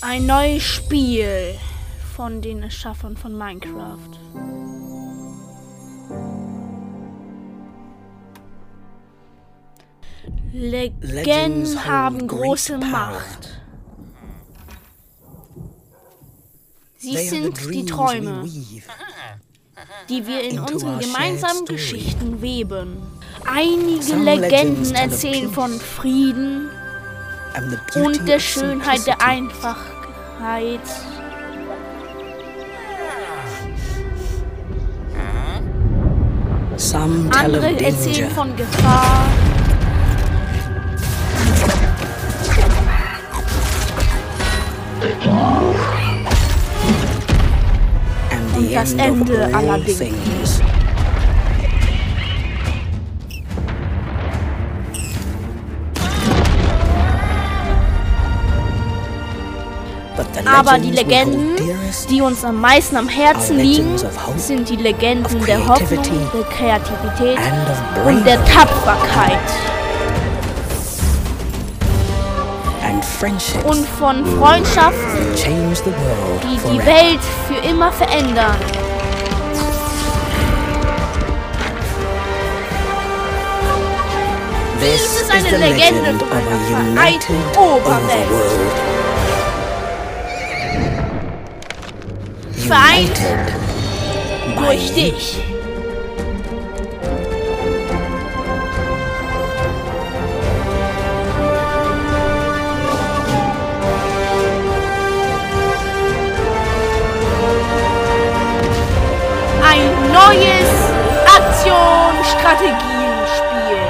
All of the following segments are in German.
ein neues Spiel von den Erschaffern von Minecraft. Legenden haben große Macht. Sie sind die Träume, die wir in unseren gemeinsamen Geschichten weben. Einige Legenden erzählen von Frieden und der Schönheit der Einfachheit. Andere erzählen von Gefahr. Und das Ende aller Dinge. Aber die Legenden, die uns am meisten am Herzen liegen, sind die Legenden der Hoffnung, der Kreativität und der Tapferkeit. Und von Freundschaften, die die Welt für immer verändern. Dies ist eine Legende von einer vereinten Oberwelt. Vereint durch dich. Ein neues Aktion-Strategien-Spiel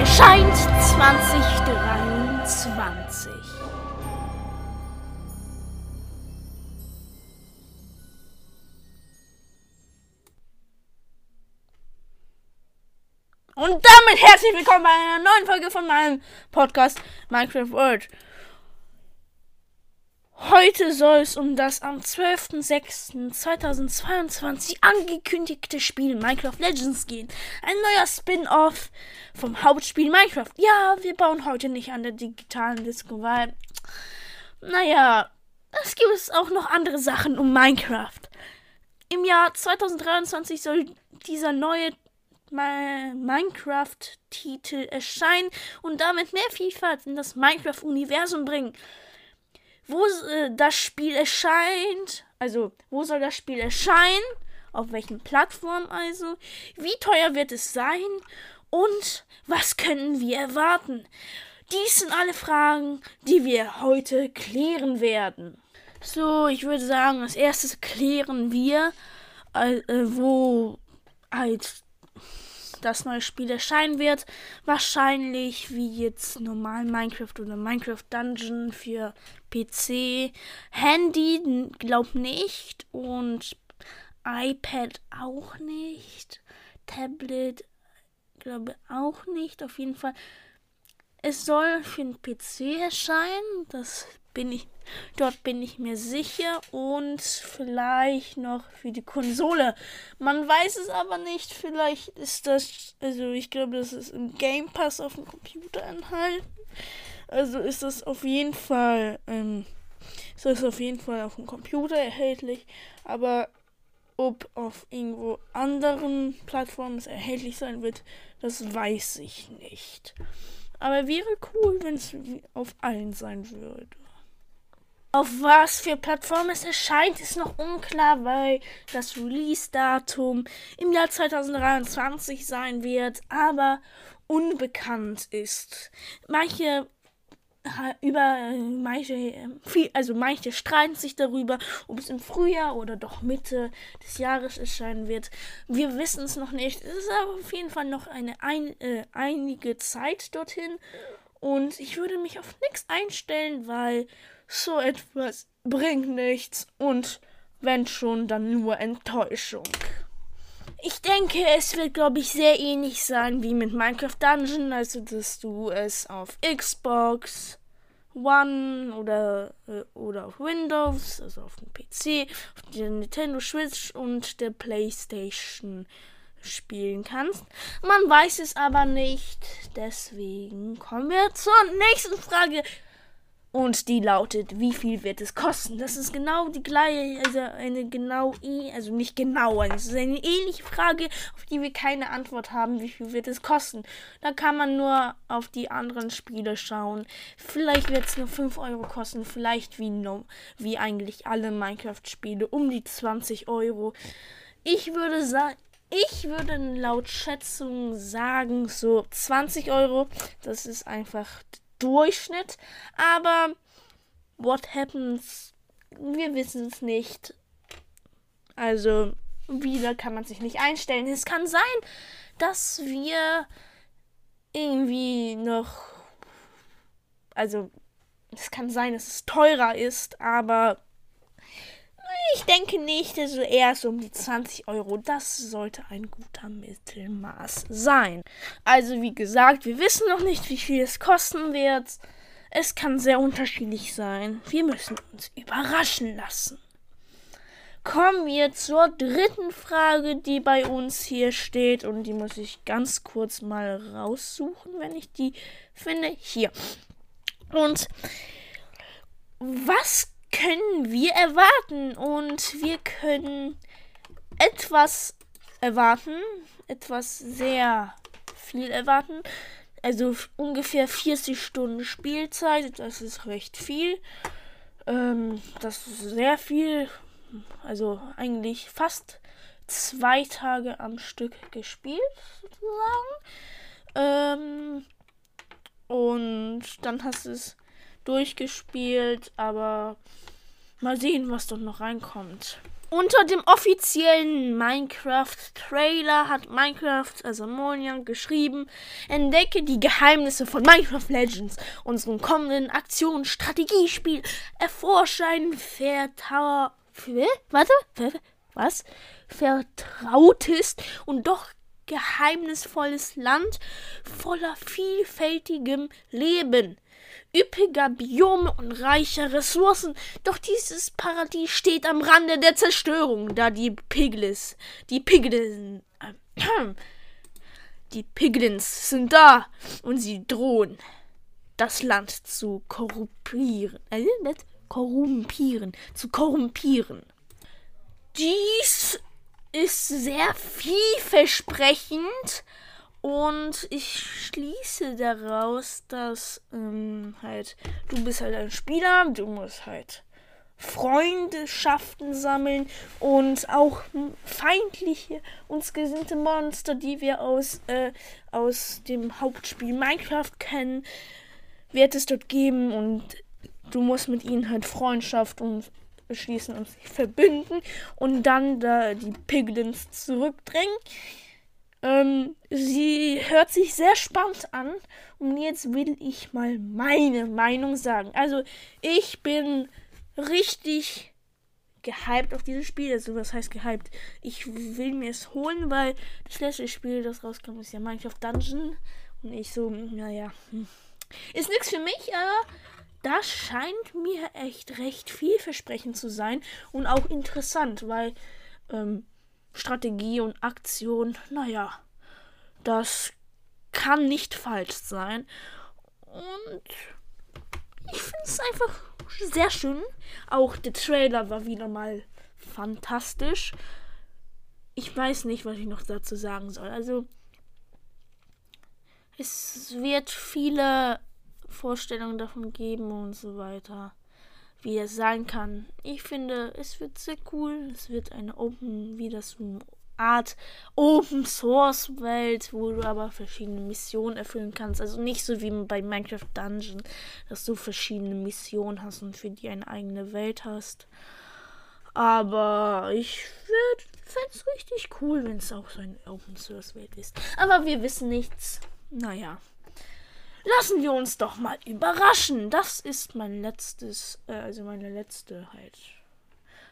erscheint 2023. Und damit herzlich willkommen bei einer neuen Folge von meinem Podcast Minecraft World. Heute soll es um das am 12.06.2022 angekündigte Spiel Minecraft Legends gehen. Ein neuer Spin-off vom Hauptspiel Minecraft. Ja, wir bauen heute nicht an der digitalen Disco, weil, naja, es gibt auch noch andere Sachen um Minecraft. Im Jahr 2023 soll dieser neue Minecraft-Titel erscheinen und damit mehr Vielfalt in das Minecraft-Universum bringen. Wo äh, das Spiel erscheint, also wo soll das Spiel erscheinen, auf welchen Plattformen also, wie teuer wird es sein und was können wir erwarten? Dies sind alle Fragen, die wir heute klären werden. So, ich würde sagen, als erstes klären wir, äh, wo halt das neue Spiel erscheinen wird. Wahrscheinlich wie jetzt normal Minecraft oder Minecraft Dungeon für PC. Handy glaub nicht und iPad auch nicht. Tablet glaube auch nicht. Auf jeden Fall. Es soll für den PC erscheinen. Das bin ich, dort bin ich mir sicher. Und vielleicht noch für die Konsole. Man weiß es aber nicht. Vielleicht ist das, also ich glaube, das ist im Game Pass auf dem Computer enthalten. Also ist das auf jeden Fall, ähm, ist auf jeden Fall auf dem Computer erhältlich. Aber ob auf irgendwo anderen Plattformen es erhältlich sein wird, das weiß ich nicht. Aber wäre cool, wenn es auf allen sein würde. Auf was für Plattformen es erscheint, ist noch unklar, weil das Release-Datum im Jahr 2023 sein wird, aber unbekannt ist. Manche über manche also manche streiten sich darüber, ob es im Frühjahr oder doch Mitte des Jahres erscheinen wird. Wir wissen es noch nicht. Es ist aber auf jeden Fall noch eine ein, äh, einige Zeit dorthin und ich würde mich auf nichts einstellen, weil so etwas bringt nichts und wenn schon, dann nur Enttäuschung. Ich denke, es wird, glaube ich, sehr ähnlich sein wie mit Minecraft Dungeon, also dass du es auf Xbox One oder, äh, oder auf Windows, also auf dem PC, auf der Nintendo Switch und der PlayStation spielen kannst. Man weiß es aber nicht, deswegen kommen wir zur nächsten Frage. Und die lautet, wie viel wird es kosten? Das ist genau die gleiche, also eine genau, also nicht genau, es ist eine ähnliche Frage, auf die wir keine Antwort haben, wie viel wird es kosten. Da kann man nur auf die anderen Spiele schauen. Vielleicht wird es nur 5 Euro kosten, vielleicht wie, wie eigentlich alle Minecraft-Spiele, um die 20 Euro. Ich würde sagen, ich würde laut Schätzung sagen, so 20 Euro. Das ist einfach Durchschnitt. Aber what happens? Wir wissen es nicht. Also, wieder kann man sich nicht einstellen. Es kann sein, dass wir irgendwie noch. Also, es kann sein, dass es teurer ist, aber ich denke nicht, also eher so um die 20 Euro. Das sollte ein guter Mittelmaß sein. Also wie gesagt, wir wissen noch nicht, wie viel es kosten wird. Es kann sehr unterschiedlich sein. Wir müssen uns überraschen lassen. Kommen wir zur dritten Frage, die bei uns hier steht. Und die muss ich ganz kurz mal raussuchen, wenn ich die finde. Hier. Und was können wir erwarten und wir können etwas erwarten, etwas sehr viel erwarten. Also ungefähr 40 Stunden Spielzeit, das ist recht viel. Ähm, das ist sehr viel, also eigentlich fast zwei Tage am Stück gespielt, sozusagen. Ähm, und dann hast du es durchgespielt, aber mal sehen, was dort noch reinkommt. Unter dem offiziellen Minecraft-Trailer hat Minecraft, also Monian, geschrieben, entdecke die Geheimnisse von Minecraft Legends, unserem kommenden Aktions-Strategiespiel. Erforsche ein Vertrau... Warte, was? Vertrautes und doch geheimnisvolles Land voller vielfältigem Leben üppiger Biome und reicher Ressourcen. Doch dieses Paradies steht am Rande der Zerstörung, da die Piglins, die Piglins, äh, die Piglins sind da und sie drohen, das Land zu korrumpieren, äh, nicht korrumpieren, zu korrumpieren. Dies ist sehr vielversprechend und ich schließe daraus, dass ähm, halt du bist halt ein Spieler, du musst halt Freundschaften sammeln und auch feindliche, uns gesinnte Monster, die wir aus, äh, aus dem Hauptspiel Minecraft kennen, wird es dort geben und du musst mit ihnen halt Freundschaft und beschließen und sich verbünden und dann da die Piglins zurückdrängen. Ähm, sie hört sich sehr spannend an und jetzt will ich mal meine Meinung sagen. Also, ich bin richtig gehypt auf dieses Spiel. Also, was heißt gehypt? Ich will mir es holen, weil das letzte Spiel, das rauskam, ist ja Minecraft Dungeon. Und ich so, naja, hm. ist nichts für mich, aber das scheint mir echt recht vielversprechend zu sein und auch interessant, weil ähm, Strategie und Aktion, naja, das kann nicht falsch sein. Und ich finde es einfach sehr schön. Auch der Trailer war wieder mal fantastisch. Ich weiß nicht, was ich noch dazu sagen soll. Also, es wird viele Vorstellungen davon geben und so weiter wie es sein kann. Ich finde, es wird sehr cool. Es wird eine Open, wie das Art Open Source Welt, wo du aber verschiedene Missionen erfüllen kannst. Also nicht so wie bei Minecraft Dungeon, dass du verschiedene Missionen hast und für die eine eigene Welt hast. Aber ich fände es richtig cool, wenn es auch so eine Open Source Welt ist. Aber wir wissen nichts. Naja. Lassen wir uns doch mal überraschen. Das ist mein letztes, äh, also meine letzte halt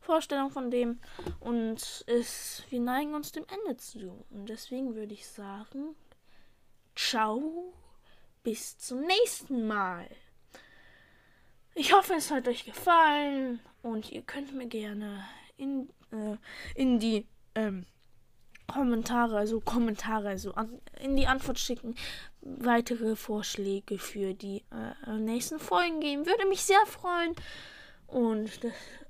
Vorstellung von dem. Und es, wir neigen uns dem Ende zu. Und deswegen würde ich sagen, ciao, bis zum nächsten Mal. Ich hoffe, es hat euch gefallen und ihr könnt mir gerne in, äh, in die ähm, Kommentare, also Kommentare, also an, in die Antwort schicken, weitere Vorschläge für die äh, nächsten Folgen geben. Würde mich sehr freuen. Und,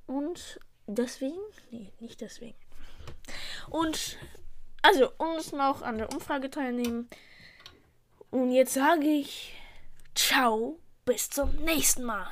und deswegen, nee, nicht deswegen. Und also, uns noch an der Umfrage teilnehmen. Und jetzt sage ich, ciao, bis zum nächsten Mal.